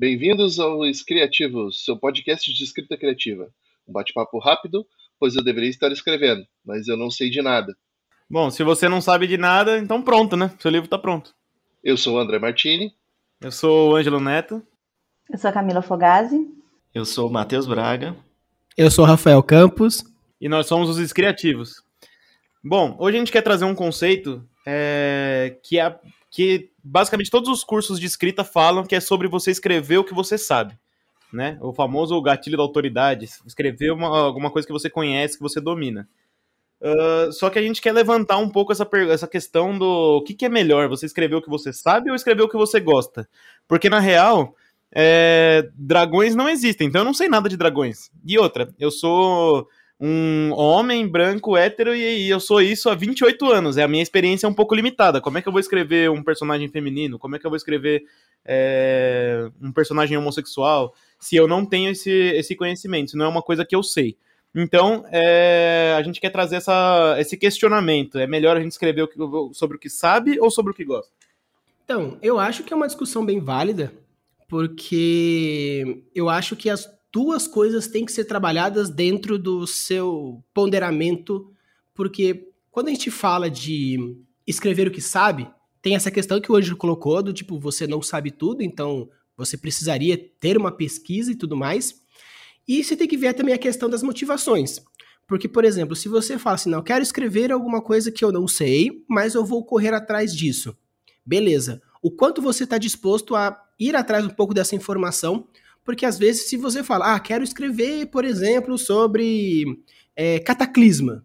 Bem-vindos ao Criativos, seu podcast de escrita criativa. Um bate-papo rápido, pois eu deveria estar escrevendo, mas eu não sei de nada. Bom, se você não sabe de nada, então pronto, né? Seu livro está pronto. Eu sou o André Martini. Eu sou o Ângelo Neto. Eu sou a Camila Fogazzi. Eu sou o Matheus Braga. Eu sou o Rafael Campos. E nós somos os Criativos. Bom, hoje a gente quer trazer um conceito é, que, é, que basicamente todos os cursos de escrita falam que é sobre você escrever o que você sabe. Né? O famoso gatilho da autoridade, escrever uma, alguma coisa que você conhece, que você domina. Uh, só que a gente quer levantar um pouco essa, essa questão do o que, que, é melhor, você escrever o que você sabe ou escrever o que você gosta? Porque, na real, é, dragões não existem, então eu não sei nada de dragões. E outra, eu sou um homem branco hétero e, eu sou isso há 28 anos. É a minha experiência é um pouco limitada. Como é que eu vou escrever um personagem feminino? Como é que eu vou escrever é, um personagem homossexual se eu não tenho esse, esse conhecimento? Isso não é uma coisa que eu sei. Então, é, a gente quer trazer essa, esse questionamento. É melhor a gente escrever o que, sobre o que sabe ou sobre o que gosta? Então, eu acho que é uma discussão bem válida, porque eu acho que as duas coisas têm que ser trabalhadas dentro do seu ponderamento, porque quando a gente fala de escrever o que sabe, tem essa questão que o Ângelo colocou, do tipo, você não sabe tudo, então você precisaria ter uma pesquisa e tudo mais. E você tem que ver também a questão das motivações. Porque, por exemplo, se você fala assim, não, quero escrever alguma coisa que eu não sei, mas eu vou correr atrás disso. Beleza. O quanto você está disposto a ir atrás um pouco dessa informação, porque às vezes se você fala, ah, quero escrever, por exemplo, sobre é, cataclisma,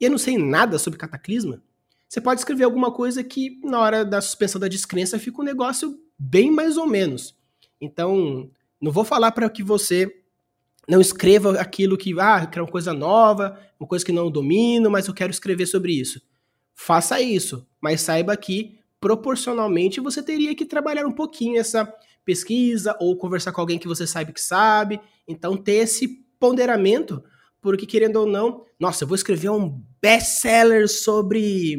e eu não sei nada sobre cataclisma, você pode escrever alguma coisa que na hora da suspensão da descrença fica um negócio bem mais ou menos. Então, não vou falar para que você não escreva aquilo que, ah, que é uma coisa nova, uma coisa que não domino, mas eu quero escrever sobre isso. Faça isso, mas saiba que proporcionalmente você teria que trabalhar um pouquinho essa pesquisa ou conversar com alguém que você sabe que sabe. Então, ter esse ponderamento, porque querendo ou não, nossa, eu vou escrever um best-seller sobre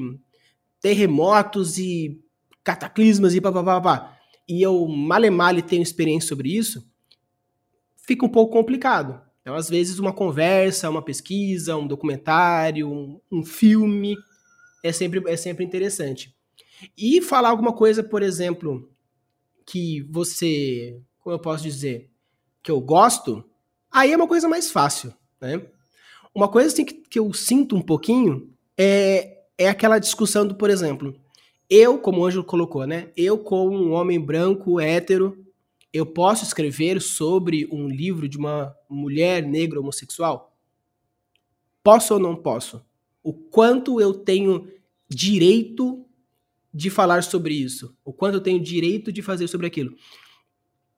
terremotos e cataclismas e papapá. E eu male male tenho experiência sobre isso fica um pouco complicado. Então, às vezes, uma conversa, uma pesquisa, um documentário, um, um filme é sempre, é sempre interessante. E falar alguma coisa, por exemplo, que você, como eu posso dizer, que eu gosto, aí é uma coisa mais fácil, né? Uma coisa assim, que, que eu sinto um pouquinho é, é aquela discussão do, por exemplo, eu, como o Ângelo colocou, né? Eu, como um homem branco, hétero, eu posso escrever sobre um livro de uma mulher negra homossexual? Posso ou não posso? O quanto eu tenho direito de falar sobre isso? O quanto eu tenho direito de fazer sobre aquilo?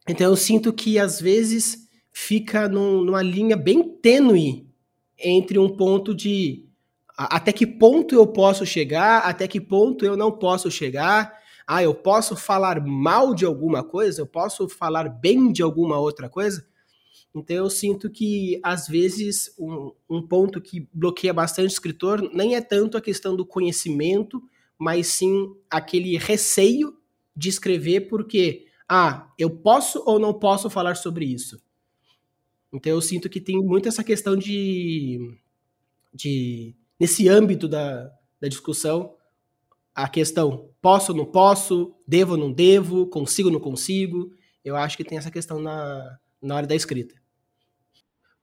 Então eu sinto que às vezes fica num, numa linha bem tênue entre um ponto de até que ponto eu posso chegar, até que ponto eu não posso chegar, ah, eu posso falar mal de alguma coisa, eu posso falar bem de alguma outra coisa. Então eu sinto que, às vezes, um, um ponto que bloqueia bastante o escritor nem é tanto a questão do conhecimento, mas sim aquele receio de escrever porque, ah, eu posso ou não posso falar sobre isso. Então eu sinto que tem muito essa questão de, de nesse âmbito da, da discussão, a questão posso ou não posso, devo ou não devo, consigo ou não consigo. Eu acho que tem essa questão na, na hora da escrita.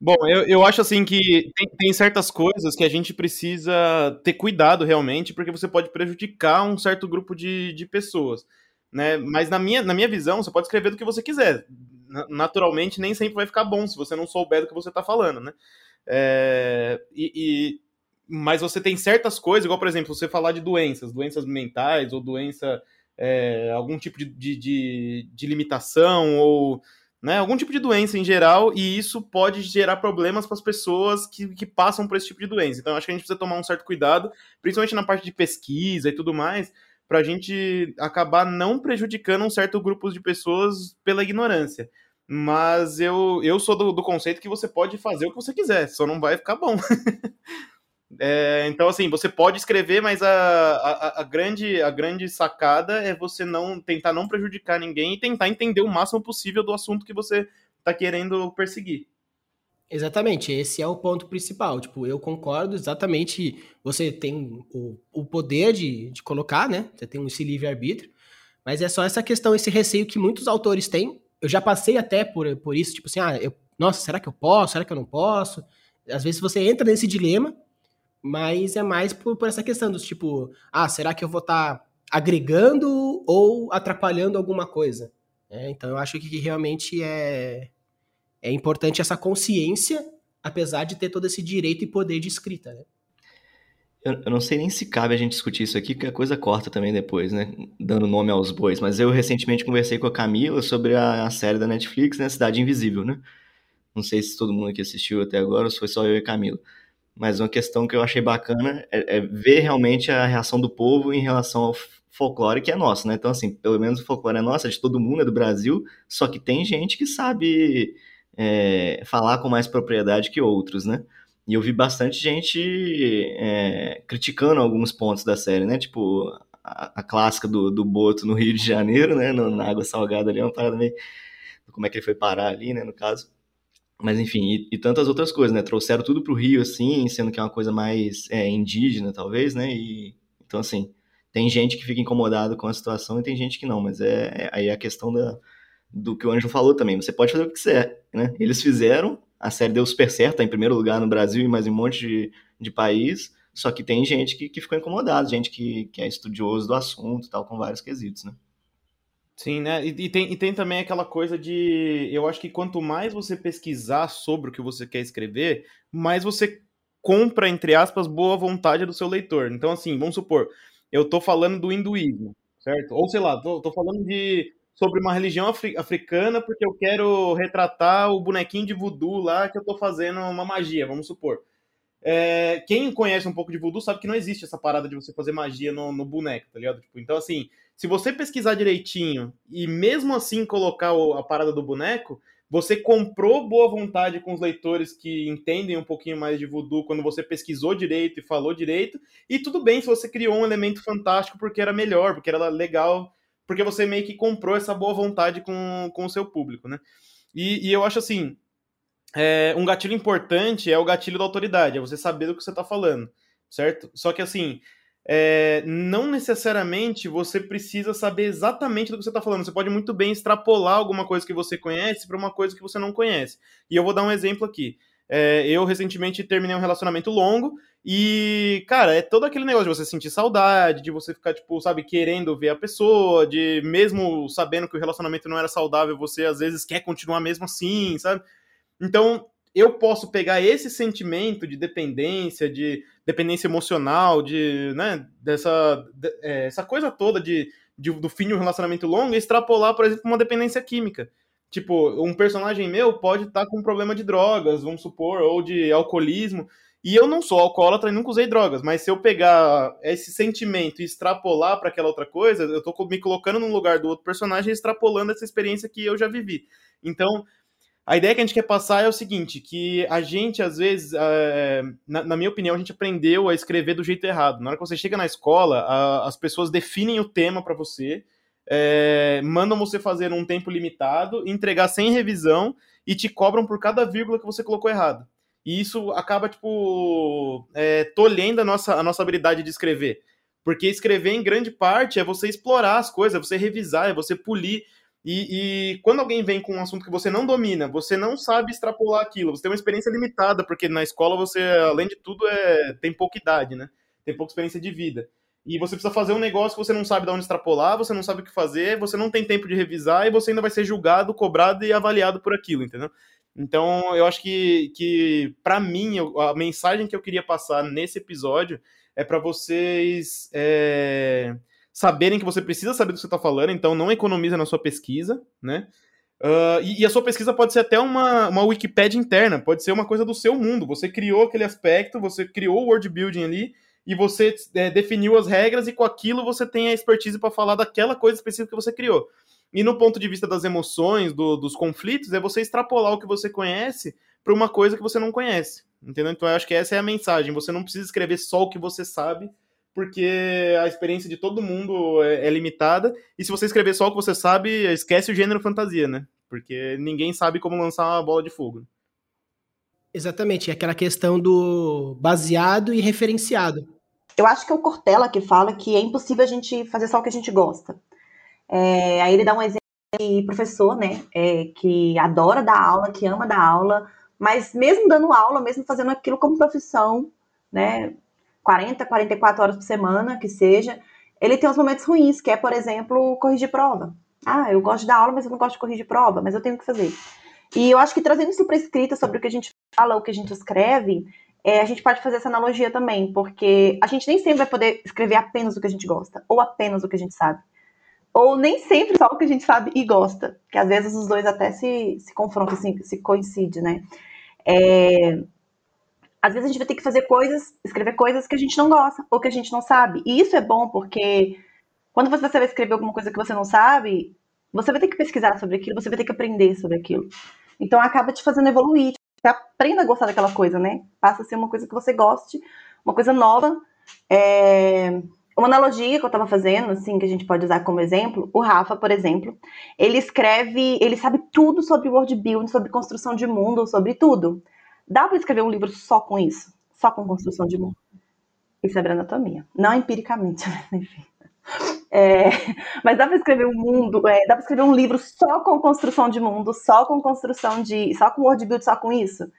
Bom, eu, eu acho assim que tem, tem, certas coisas que a gente precisa ter cuidado realmente, porque você pode prejudicar um certo grupo de, de pessoas. Né? Mas na minha, na minha visão, você pode escrever do que você quiser. Naturalmente, nem sempre vai ficar bom se você não souber do que você está falando, né? É, e, mas você tem certas coisas, igual, por exemplo, você falar de doenças, doenças mentais ou doença, é, algum tipo de, de, de, limitação ou né, algum tipo de doença em geral, e isso pode gerar problemas para as pessoas que, que passam por esse tipo de doença. Então, acho que a gente precisa tomar um certo cuidado, principalmente na parte de pesquisa e tudo mais, para a gente acabar não prejudicando um certo grupo de pessoas pela ignorância. Mas eu, eu sou do, do conceito que você pode fazer o que você quiser, só não vai ficar bom. É, então, assim, você pode escrever, mas a, a, a, grande, a grande sacada é você não tentar não prejudicar ninguém e tentar entender o máximo possível do assunto que você está querendo perseguir. Exatamente, esse é o ponto principal. Tipo, eu concordo exatamente. Você tem o, o poder de, de colocar, né? Você tem esse livre-arbítrio, mas é só essa questão, esse receio que muitos autores têm. Eu já passei até por, por isso, tipo assim, ah, eu, nossa, será que eu posso? Será que eu não posso? Às vezes você entra nesse dilema mas é mais por, por essa questão dos tipo, ah, será que eu vou estar tá agregando ou atrapalhando alguma coisa? É, então eu acho que realmente é, é importante essa consciência, apesar de ter todo esse direito e poder de escrita, né? Eu, eu, não sei nem se cabe a gente discutir isso aqui, porque a coisa corta também depois, né? Dando nome aos bois. Mas eu recentemente conversei com a Camila sobre a, a série da Netflix, né? Cidade Invisível, né? Não sei se todo mundo aqui assistiu até agora ou se foi só eu e a Camila. Mas uma questão que eu achei bacana é, é, ver realmente a reação do povo em relação ao folclore que é nosso, né? Então, assim, pelo menos o folclore é nosso, é de todo mundo, é do Brasil, só que tem gente que sabe é, falar com mais propriedade que outros, né? E eu vi bastante gente é, criticando alguns pontos da série, né? Tipo, a, a clássica do, do Boto no Rio de Janeiro, né? No, na água salgada ali, é uma parada meio... Como é que ele foi parar ali, né? No caso. Mas enfim, e, e, tantas outras coisas, né? Trouxeram tudo para o Rio, assim, sendo que é uma coisa mais é, indígena, talvez, né? E, então, assim, tem gente que fica incomodado com a situação e tem gente que não, mas é, é aí é a questão da, do que o Anjo falou também. Você pode fazer o que quiser, né? Eles fizeram, a série deu super certo, tá em primeiro lugar no Brasil e mais em um monte de, de país, só que tem gente que, que ficou incomodado, gente que, que é estudioso do assunto tal, com vários quesitos, né? Sim, né? E, e, tem, e tem também aquela coisa de. Eu acho que quanto mais você pesquisar sobre o que você quer escrever, mais você compra, entre aspas, boa vontade do seu leitor. Então, assim, vamos supor, eu tô falando do hinduísmo, certo? Ou sei lá, tô, tô falando de sobre uma religião afri africana porque eu quero retratar o bonequinho de voodoo lá que eu tô fazendo uma magia, vamos supor. É, quem conhece um pouco de voodoo sabe que não existe essa parada de você fazer magia no, no boneco, tá ligado? Tipo, então, assim, se você pesquisar direitinho e mesmo assim colocar o, a parada do boneco, você comprou boa vontade com os leitores que entendem um pouquinho mais de voodoo quando você pesquisou direito e falou direito. E tudo bem se você criou um elemento fantástico porque era melhor, porque era legal, porque você meio que comprou essa boa vontade com, com o seu público, né? E, e eu acho assim, é, um gatilho importante é o gatilho da autoridade, é você saber do que você está falando, certo? Só que assim, é, não necessariamente você precisa saber exatamente do que você está falando. Você pode muito bem extrapolar alguma coisa que você conhece para uma coisa que você não conhece. E eu vou dar um exemplo aqui. É, eu recentemente terminei um relacionamento longo e, cara, é todo aquele negócio de você sentir saudade, de você ficar, tipo, sabe, querendo ver a pessoa, de mesmo sabendo que o relacionamento não era saudável, você às vezes quer continuar mesmo assim, sabe? Então, eu posso pegar esse sentimento de dependência, de dependência emocional, de, né, dessa de, é, essa coisa toda de, de, do fim de um relacionamento longo e extrapolar, por exemplo, uma dependência química. Tipo, um personagem meu pode estar tá com um problema de drogas, vamos supor, ou de alcoolismo, e eu não sou alcoólatra e nunca usei drogas, mas se eu pegar esse sentimento e extrapolar para aquela outra coisa, eu tô me colocando no lugar do outro personagem e extrapolando essa experiência que eu já vivi. Então, a ideia que a gente quer passar é o seguinte, que a gente, às vezes, é, na, na, minha opinião, a gente aprendeu a escrever do jeito errado. Na hora que você chega na escola, a, as pessoas definem o tema para você, é, mandam você fazer um tempo limitado, entregar sem revisão e te cobram por cada vírgula que você colocou errado. E isso acaba, tipo, é, tolhendo a nossa, a nossa habilidade de escrever. Porque escrever, em grande parte, é você explorar as coisas, é você revisar, é você polir e, e, quando alguém vem com um assunto que você não domina, você não sabe extrapolar aquilo, você tem uma experiência limitada, porque na escola você, além de tudo, é, tem pouca idade, né? Tem pouca experiência de vida. E você precisa fazer um negócio que você não sabe de onde extrapolar, você não sabe o que fazer, você não tem tempo de revisar e você ainda vai ser julgado, cobrado e avaliado por aquilo, entendeu? Então, eu acho que, que para mim, a mensagem que eu queria passar nesse episódio é para vocês. É saberem que você precisa saber do que você está falando, então não economiza na sua pesquisa, né? Uh, e, e, a sua pesquisa pode ser até uma, uma Wikipédia interna, pode ser uma coisa do seu mundo. Você criou aquele aspecto, você criou o word building ali, e você é, definiu as regras, e com aquilo você tem a expertise para falar daquela coisa específica que você criou. E no ponto de vista das emoções, do, dos conflitos, é você extrapolar o que você conhece para uma coisa que você não conhece. Entendeu? Então eu acho que essa é a mensagem. Você não precisa escrever só o que você sabe, porque a experiência de todo mundo é, é limitada. E se você escrever só o que você sabe, esquece o gênero fantasia, né? Porque ninguém sabe como lançar uma bola de fogo. Exatamente, é aquela questão do baseado e referenciado. Eu acho que é o Cortella que fala que é impossível a gente fazer só o que a gente gosta. É, aí ele dá um exemplo de professor, né, é, que adora dar aula, que ama dar aula, mas mesmo dando aula, mesmo fazendo aquilo como profissão, né, 40, 44 horas por semana, que seja, ele tem os momentos ruins, que é, por exemplo, corrigir prova. Ah, eu gosto dar aula, mas eu não gosto de corrigir prova, mas eu tenho que fazer. E eu acho que trazendo isso para escrita sobre o que a gente fala, o que a gente escreve, é, a gente pode fazer essa analogia também, porque a gente nem sempre vai poder escrever apenas o que a gente gosta, ou apenas o que a gente sabe. Ou nem sempre só o que a gente sabe e gosta, que às vezes os dois até se, se confrontam, assim, se coincidem, né? É, às vezes a gente vai ter que fazer coisas, escrever coisas que a gente não gosta, ou que a gente não sabe. E isso é bom, porque quando você vai escrever alguma coisa que você não sabe, você vai ter que pesquisar sobre aquilo, você vai ter que aprender sobre aquilo. Então acaba te fazendo evoluir, você aprenda a gostar daquela coisa, né? Passa a ser uma coisa que você goste, uma coisa nova. É... Uma analogia que eu estava fazendo, assim, que a gente pode usar como exemplo, o Rafa, por exemplo, ele escreve, ele sabe tudo sobre world building, sobre construção de mundo, sobre tudo. Dá para escrever um livro só com isso? Só com construção de mundo? Isso é anatomia. Não empiricamente, mas enfim. É, mas dá para escrever um mundo, é, dá para escrever um livro só com construção de mundo, só com construção de. só com word build, só com isso?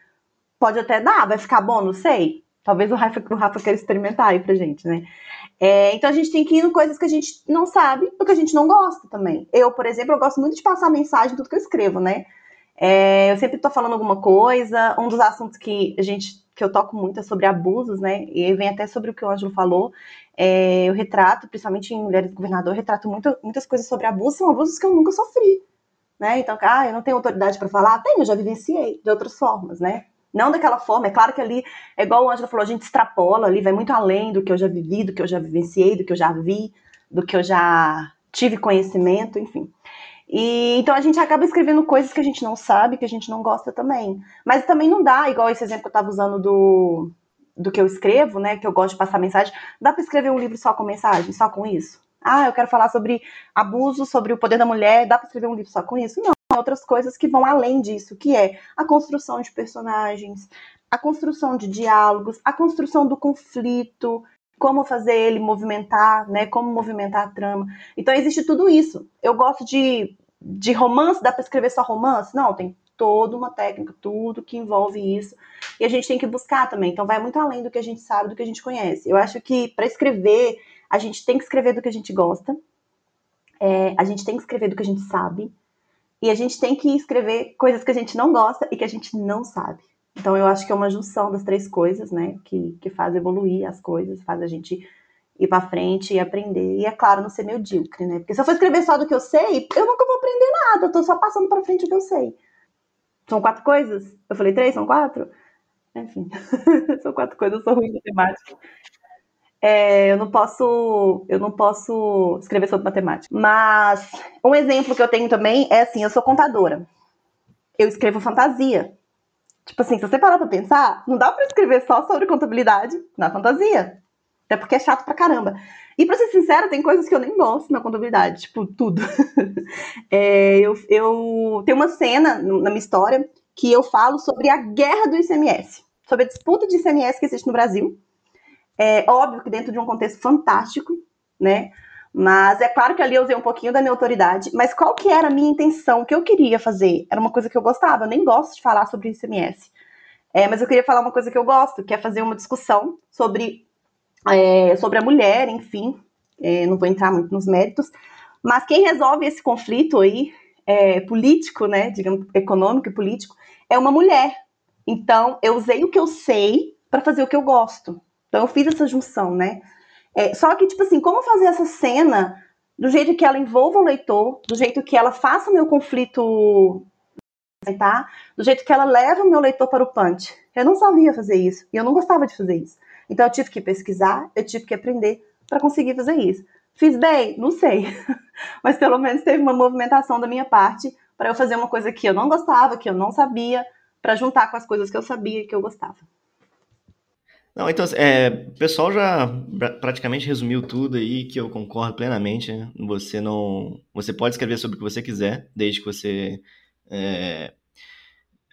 Pode até dar, vai ficar bom, não sei. Talvez o Rafa, o Rafa queira experimentar aí pra gente, né? É, então a gente tem que ir em coisas que a gente não sabe, ou que a gente não gosta também. Eu, por exemplo, eu gosto muito de passar mensagem em tudo que eu escrevo, né? É, eu sempre estou falando alguma coisa. Um dos assuntos que a gente que eu toco muito é sobre abusos, né? E aí vem até sobre o que o Ângelo falou. É, eu retrato, principalmente em Mulheres do Governador, retrato muito, muitas coisas sobre abusos, são abusos que eu nunca sofri. Né? Então, ah, eu não tenho autoridade para falar. Tenho, eu já vivenciei de outras formas, né? Não daquela forma, é claro que ali, é igual o Ângelo falou, a gente extrapola ali, vai muito além do que eu já vivi, do que eu já vivenciei, do que eu já vi, do que eu já tive conhecimento, enfim. E então a gente acaba escrevendo coisas que a gente não sabe, que a gente não gosta também. Mas também não dá, igual esse exemplo que eu estava usando do, do que eu escrevo, né? Que eu gosto de passar mensagem. Dá para escrever um livro só com mensagem, só com isso? Ah, eu quero falar sobre abuso, sobre o poder da mulher. Dá para escrever um livro só com isso? Não. Outras coisas que vão além disso, que é a construção de personagens, a construção de diálogos, a construção do conflito, como fazer ele movimentar, né? Como movimentar a trama. Então existe tudo isso. Eu gosto de de romance, dá para escrever só romance? Não, tem toda uma técnica, tudo que envolve isso. E a gente tem que buscar também. Então vai muito além do que a gente sabe, do que a gente conhece. Eu acho que para escrever, a gente tem que escrever do que a gente gosta. É, a gente tem que escrever do que a gente sabe. E a gente tem que escrever coisas que a gente não gosta e que a gente não sabe. Então eu acho que é uma junção das três coisas, né? Que, que faz evoluir as coisas, faz a gente ir para frente e aprender. E é claro, não ser medíocre, né? Porque se eu for escrever só do que eu sei, eu nunca vou aprender nada, eu tô só passando para frente o que eu sei. São quatro coisas? Eu falei três, são quatro? Enfim, são quatro coisas, eu sou ruim em matemática. É, eu não posso, eu não posso escrever sobre matemática. Mas um exemplo que eu tenho também é assim, eu sou contadora. Eu escrevo fantasia. Tipo assim, se você parar pra pensar, não dá para escrever só sobre contabilidade na fantasia. Até porque é chato pra caramba. E pra ser sincera, tem coisas que eu nem gosto na contabilidade, tipo, tudo. é, eu, eu tenho uma cena na minha história que eu falo sobre a guerra do ICMS, sobre a disputa de ICMS que existe no Brasil. É óbvio que dentro de um contexto fantástico, né? Mas é claro que ali eu usei um pouquinho da minha autoridade. Mas qual que era a minha intenção? O que eu queria fazer? Era uma coisa que eu gostava. Eu nem gosto de falar sobre ICMS. É, mas eu queria falar uma coisa que eu gosto, que é fazer uma discussão sobre é, sobre a mulher, enfim, é, não vou entrar muito nos méritos, mas quem resolve esse conflito aí, é, político, né, digamos, econômico e político, é uma mulher. Então, eu usei o que eu sei para fazer o que eu gosto. Então, eu fiz essa junção, né? É, só que, tipo assim, como fazer essa cena do jeito que ela envolva o leitor, do jeito que ela faça o meu conflito tá? do jeito que ela leva o meu leitor para o punch. Eu não sabia fazer isso e eu não gostava de fazer isso. Então eu tive que pesquisar, eu tive que aprender para conseguir fazer isso. Fiz bem? Não sei. Mas pelo menos teve uma movimentação da minha parte para eu fazer uma coisa que eu não gostava, que eu não sabia, para juntar com as coisas que eu sabia e que eu gostava. Não, então, é, o pessoal já praticamente resumiu tudo aí, que eu concordo plenamente. Né? Você não. Você pode escrever sobre o que você quiser, desde que você é,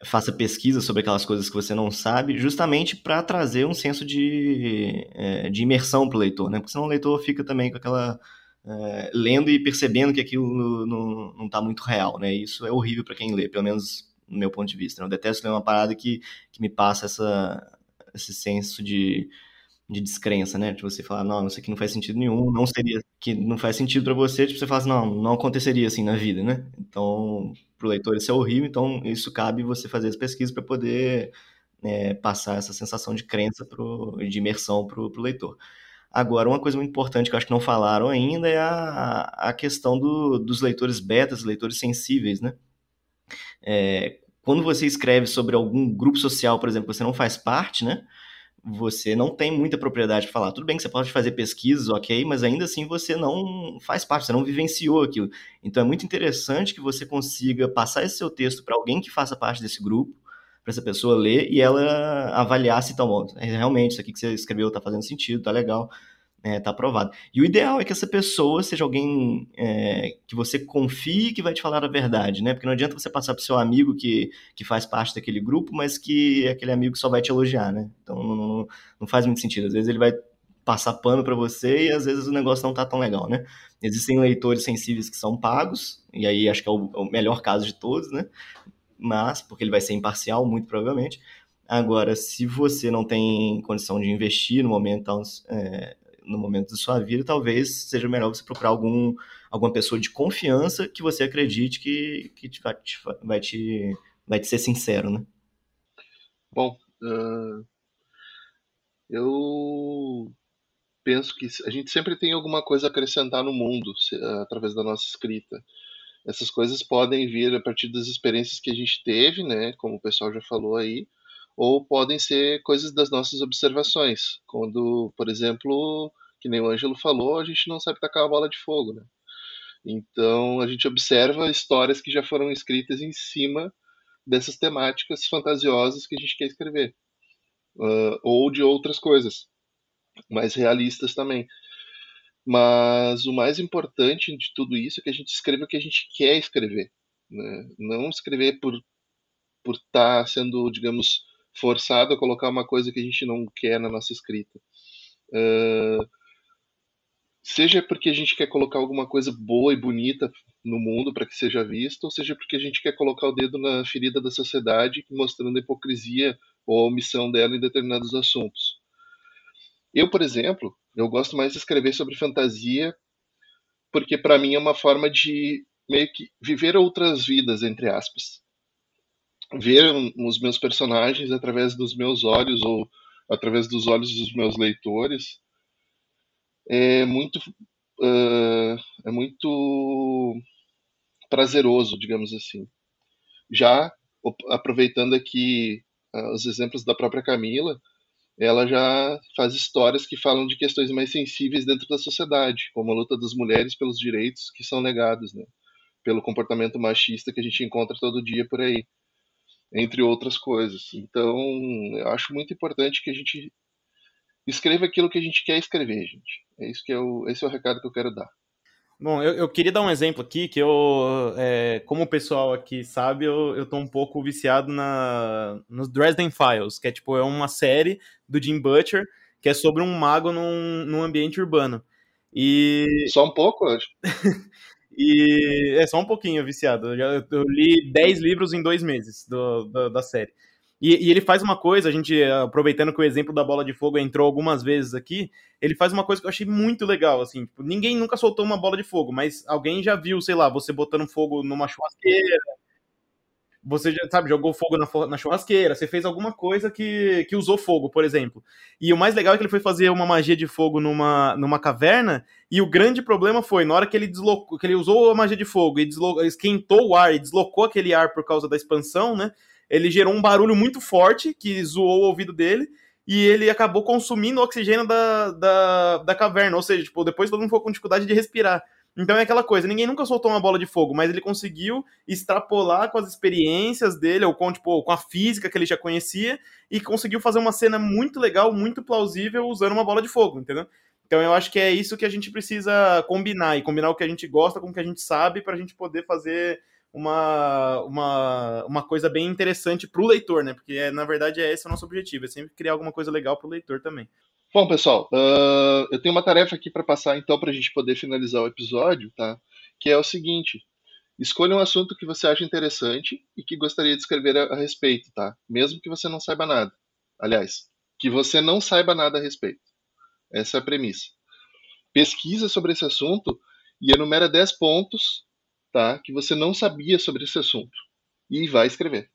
faça pesquisa sobre aquelas coisas que você não sabe, justamente para trazer um senso de, é, de imersão para o leitor, né? Porque senão o leitor fica também com aquela. É, lendo e percebendo que aquilo não está muito real, né? Isso é horrível para quem lê, pelo menos no meu ponto de vista. Né? Eu detesto ler uma parada que, que me passa essa, esse senso de, de descrença, né? De você falar, não, isso aqui não faz sentido nenhum, não seria, que não faz sentido para você, tipo, você fala assim, não, não aconteceria assim na vida, né? Então, para o leitor isso é horrível, então isso cabe você fazer as pesquisas para poder é, passar essa sensação de crença, pro, de imersão para o leitor. Agora, uma coisa muito importante que eu acho que não falaram ainda é a, a questão do, dos leitores betas, leitores sensíveis, né? É, quando você escreve sobre algum grupo social, por exemplo, que você não faz parte, né? Você não tem muita propriedade para falar. Tudo bem que você pode fazer pesquisas, ok, mas ainda assim você não faz parte, você não vivenciou aquilo. Então é muito interessante que você consiga passar esse seu texto para alguém que faça parte desse grupo, para essa pessoa ler e ela avaliar se, então, realmente, isso aqui que você escreveu está fazendo sentido, está legal está é, tá aprovado. E o ideal é que essa pessoa seja alguém é, que você confie que vai te falar a verdade, né? Porque não adianta você passar para seu amigo que, que faz parte daquele grupo, mas que aquele amigo só vai te elogiar, né? Então não, não, não faz muito sentido. Às vezes ele vai passar pano para você e às vezes o negócio não tá tão legal, né? Existem leitores sensíveis que são pagos, e aí acho que é o, é o melhor caso de todos, né? Mas, porque ele vai ser imparcial, muito provavelmente. Agora, se você não tem condição de investir no momento, então, é, no momento da sua vida, talvez seja melhor você procurar algum, alguma pessoa de confiança que você acredite que, que te, vai, te, vai, te, vai te ser sincero, né? Bom, uh, eu penso que a gente sempre tem alguma coisa a acrescentar no mundo através da nossa escrita. Essas coisas podem vir a partir das experiências que a gente teve, né, como o pessoal já falou aí, ou podem ser coisas das nossas observações. Quando, por exemplo, que nem o Ângelo falou, a gente não sabe tacar a bola de fogo, né? Então a gente observa histórias que já foram escritas em cima dessas temáticas fantasiosas que a gente quer escrever, uh, ou de outras coisas mais realistas também. Mas o mais importante de tudo isso é que a gente escreva o que a gente quer escrever, né? não escrever por por estar tá sendo, digamos, forçado a colocar uma coisa que a gente não quer na nossa escrita. Uh, seja porque a gente quer colocar alguma coisa boa e bonita no mundo para que seja visto, ou seja porque a gente quer colocar o dedo na ferida da sociedade, mostrando a hipocrisia ou a omissão dela em determinados assuntos. Eu, por exemplo, eu gosto mais de escrever sobre fantasia, porque para mim é uma forma de meio que viver outras vidas, entre aspas. Ver os meus personagens através dos meus olhos ou através dos olhos dos meus leitores é muito uh, é muito prazeroso, digamos assim. Já aproveitando aqui uh, os exemplos da própria Camila, ela já faz histórias que falam de questões mais sensíveis dentro da sociedade, como a luta das mulheres pelos direitos que são negados, né? pelo comportamento machista que a gente encontra todo dia por aí, entre outras coisas. Então, eu acho muito importante que a gente escreva aquilo que a gente quer escrever, gente. É isso que é o, esse é o recado que eu quero dar. Bom, eu, eu queria dar um exemplo aqui, que eu, é, como o pessoal aqui sabe, eu, eu tô um pouco viciado na, nos Dresden Files, que é tipo, é uma série do Jim Butcher, que é sobre um mago num, num ambiente urbano. E... Só um pouco, acho. e é só um pouquinho viciado. Eu, li 10 livros em dois meses do, do da série. E, e, ele faz uma coisa, a gente, aproveitando que o exemplo da bola de fogo entrou algumas vezes aqui, ele faz uma coisa que eu achei muito legal, assim, tipo, ninguém nunca soltou uma bola de fogo, mas alguém já viu, sei lá, você botando fogo numa churrasqueira, você já, sabe, jogou fogo na, na churrasqueira, você fez alguma coisa que, que usou fogo, por exemplo. E o mais legal é que ele foi fazer uma magia de fogo numa, numa caverna, e o grande problema foi, na hora que ele deslocou, que ele usou a magia de fogo e esquentou o ar e deslocou aquele ar por causa da expansão, né? ele gerou um barulho muito forte que zoou o ouvido dele e ele acabou consumindo o oxigênio da, da, da caverna, ou seja, tipo, depois todo mundo ficou com dificuldade de respirar. Então é aquela coisa, ninguém nunca soltou uma bola de fogo, mas ele conseguiu extrapolar com as experiências dele, ou com, tipo, com a física que ele já conhecia, e conseguiu fazer uma cena muito legal, muito plausível, usando uma bola de fogo, entendeu? Então eu acho que é isso que a gente precisa combinar, e combinar o que a gente gosta com o que a gente sabe, para a gente poder fazer uma, uma, uma coisa bem interessante para o leitor, né? Porque é, na verdade é esse o nosso objetivo, é sempre criar alguma coisa legal para o leitor também. Bom, pessoal, uh, eu tenho uma tarefa aqui para passar então para a gente poder finalizar o episódio, tá? Que é o seguinte: escolha um assunto que você acha interessante e que gostaria de escrever a, a respeito, tá? Mesmo que você não saiba nada. Aliás, que você não saiba nada a respeito. Essa é a premissa. Pesquisa sobre esse assunto e enumera 10 pontos tá, que você não sabia sobre esse assunto. E vai escrever.